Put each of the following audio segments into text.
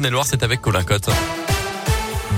Loire, c'est avec Colin Cotte.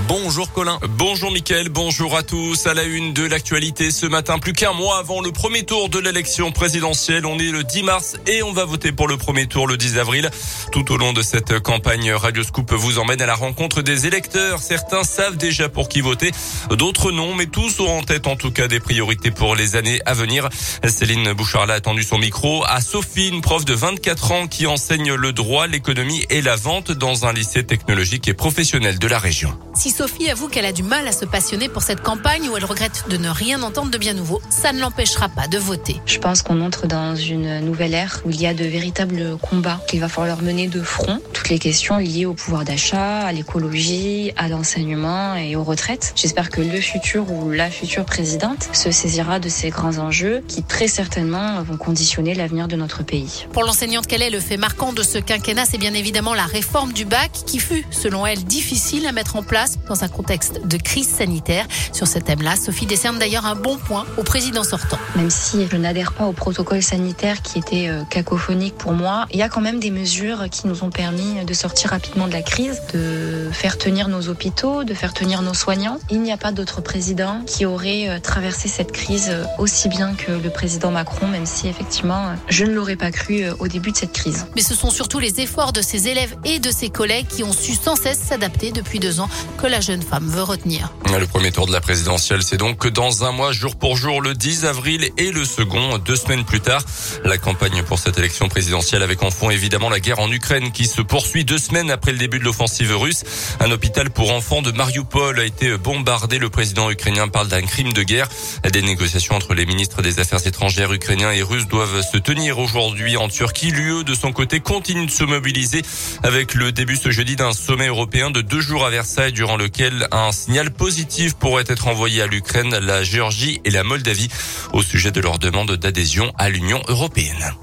Bonjour Colin. Bonjour Mickaël, bonjour à tous. À la une de l'actualité ce matin, plus qu'un mois avant le premier tour de l'élection présidentielle. On est le 10 mars et on va voter pour le premier tour le 10 avril. Tout au long de cette campagne, Radio Scoop vous emmène à la rencontre des électeurs. Certains savent déjà pour qui voter, d'autres non, mais tous ont en tête en tout cas des priorités pour les années à venir. Céline Bouchard a attendu son micro à Sophie, une prof de 24 ans qui enseigne le droit, l'économie et la vente dans un lycée technologique et professionnel de la région. Si Sophie avoue qu'elle a du mal à se passionner pour cette campagne où elle regrette de ne rien entendre de bien nouveau, ça ne l'empêchera pas de voter. Je pense qu'on entre dans une nouvelle ère où il y a de véritables combats qu'il va falloir mener de front. Toutes les questions liées au pouvoir d'achat, à l'écologie, à l'enseignement et aux retraites. J'espère que le futur ou la future présidente se saisira de ces grands enjeux qui très certainement vont conditionner l'avenir de notre pays. Pour l'enseignante qu'elle est, le fait marquant de ce quinquennat, c'est bien évidemment la réforme du bac qui fut, selon elle, difficile à mettre en place dans un contexte de crise sanitaire. Sur ce thème-là, Sophie décerne d'ailleurs un bon point au président sortant. Même si je n'adhère pas au protocole sanitaire qui était euh, cacophonique pour moi, il y a quand même des mesures qui nous ont permis de sortir rapidement de la crise, de faire tenir nos hôpitaux, de faire tenir nos soignants. Il n'y a pas d'autre président qui aurait euh, traversé cette crise euh, aussi bien que le président Macron, même si effectivement je ne l'aurais pas cru au début de cette crise. Mais ce sont surtout les efforts de ses élèves et de ses collègues qui ont su sans cesse s'adapter depuis deux ans que. Le premier tour de la présidentielle, c'est donc dans un mois, jour pour jour, le 10 avril et le second, deux semaines plus tard. La campagne pour cette élection présidentielle avec en fond évidemment la guerre en Ukraine qui se poursuit deux semaines après le début de l'offensive russe. Un hôpital pour enfants de Mariupol a été bombardé. Le président ukrainien parle d'un crime de guerre. Des négociations entre les ministres des Affaires étrangères ukrainiens et russes doivent se tenir aujourd'hui en Turquie. L'UE, de son côté, continue de se mobiliser avec le début ce jeudi d'un sommet européen de deux jours à Versailles durant lequel un signal positif pourrait être envoyé à l'Ukraine, la Géorgie et la Moldavie au sujet de leur demande d'adhésion à l'Union européenne.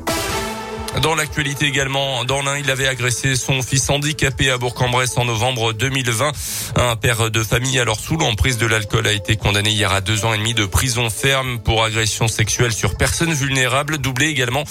Dans l'actualité également, dans l'un, il avait agressé son fils handicapé à Bourg-en-Bresse en novembre 2020. Un père de famille alors sous l'emprise de l'alcool a été condamné hier à deux ans et demi de prison ferme pour agression sexuelle sur personnes vulnérables, doublé également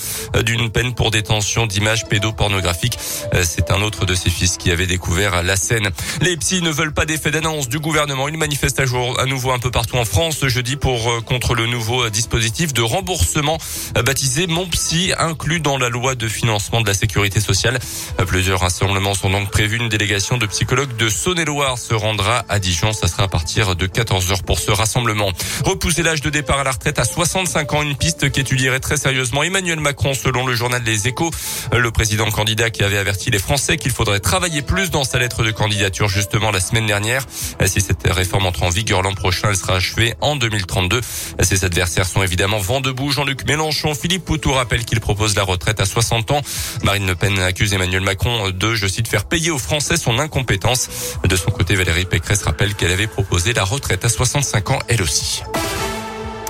d'une peine pour détention d'images pédopornographiques. C'est un autre de ses fils qui avait découvert la scène. Les psys ne veulent pas d'effet d'annonce du gouvernement. Ils manifestent à, jour, à nouveau un peu partout en France jeudi pour contre le nouveau dispositif de remboursement baptisé Mon Psy, inclus dans la loi de financement de la sécurité sociale. Plusieurs rassemblements sont donc prévus. Une délégation de psychologues de Saône-et-Loire se rendra à Dijon. Ça sera à partir de 14 heures pour ce rassemblement. Repousser l'âge de départ à la retraite à 65 ans, une piste qu'étudierait très sérieusement Emmanuel Macron selon le journal Les Échos. Le président candidat qui avait averti les Français qu'il faudrait travailler plus dans sa lettre de candidature justement la semaine dernière. Si cette réforme entre en vigueur l'an prochain, elle sera achevée en 2032. Ses adversaires sont évidemment vent debout. Jean-Luc Mélenchon, Philippe Poutou rappelle qu'il propose la retraite à 60 ans. Marine Le Pen accuse Emmanuel Macron de, je cite, faire payer aux Français son incompétence. De son côté, Valérie Pécresse rappelle qu'elle avait proposé la retraite à 65 ans elle aussi.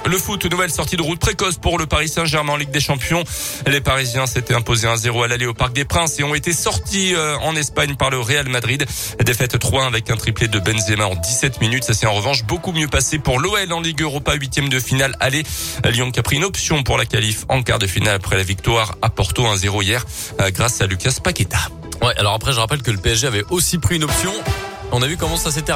Le foot, nouvelle sortie de route précoce pour le Paris Saint-Germain en Ligue des Champions. Les Parisiens s'étaient imposés 1-0 à l'aller au Parc des Princes et ont été sortis en Espagne par le Real Madrid. Défaite 3 avec un triplé de Benzema en 17 minutes. Ça s'est en revanche beaucoup mieux passé pour l'OL en Ligue Europa, huitième de finale. Allez, Lyon qui a pris une option pour la qualif en quart de finale après la victoire à Porto 1-0 hier grâce à Lucas Paqueta. Ouais, alors après je rappelle que le PSG avait aussi pris une option. On a vu comment ça s'était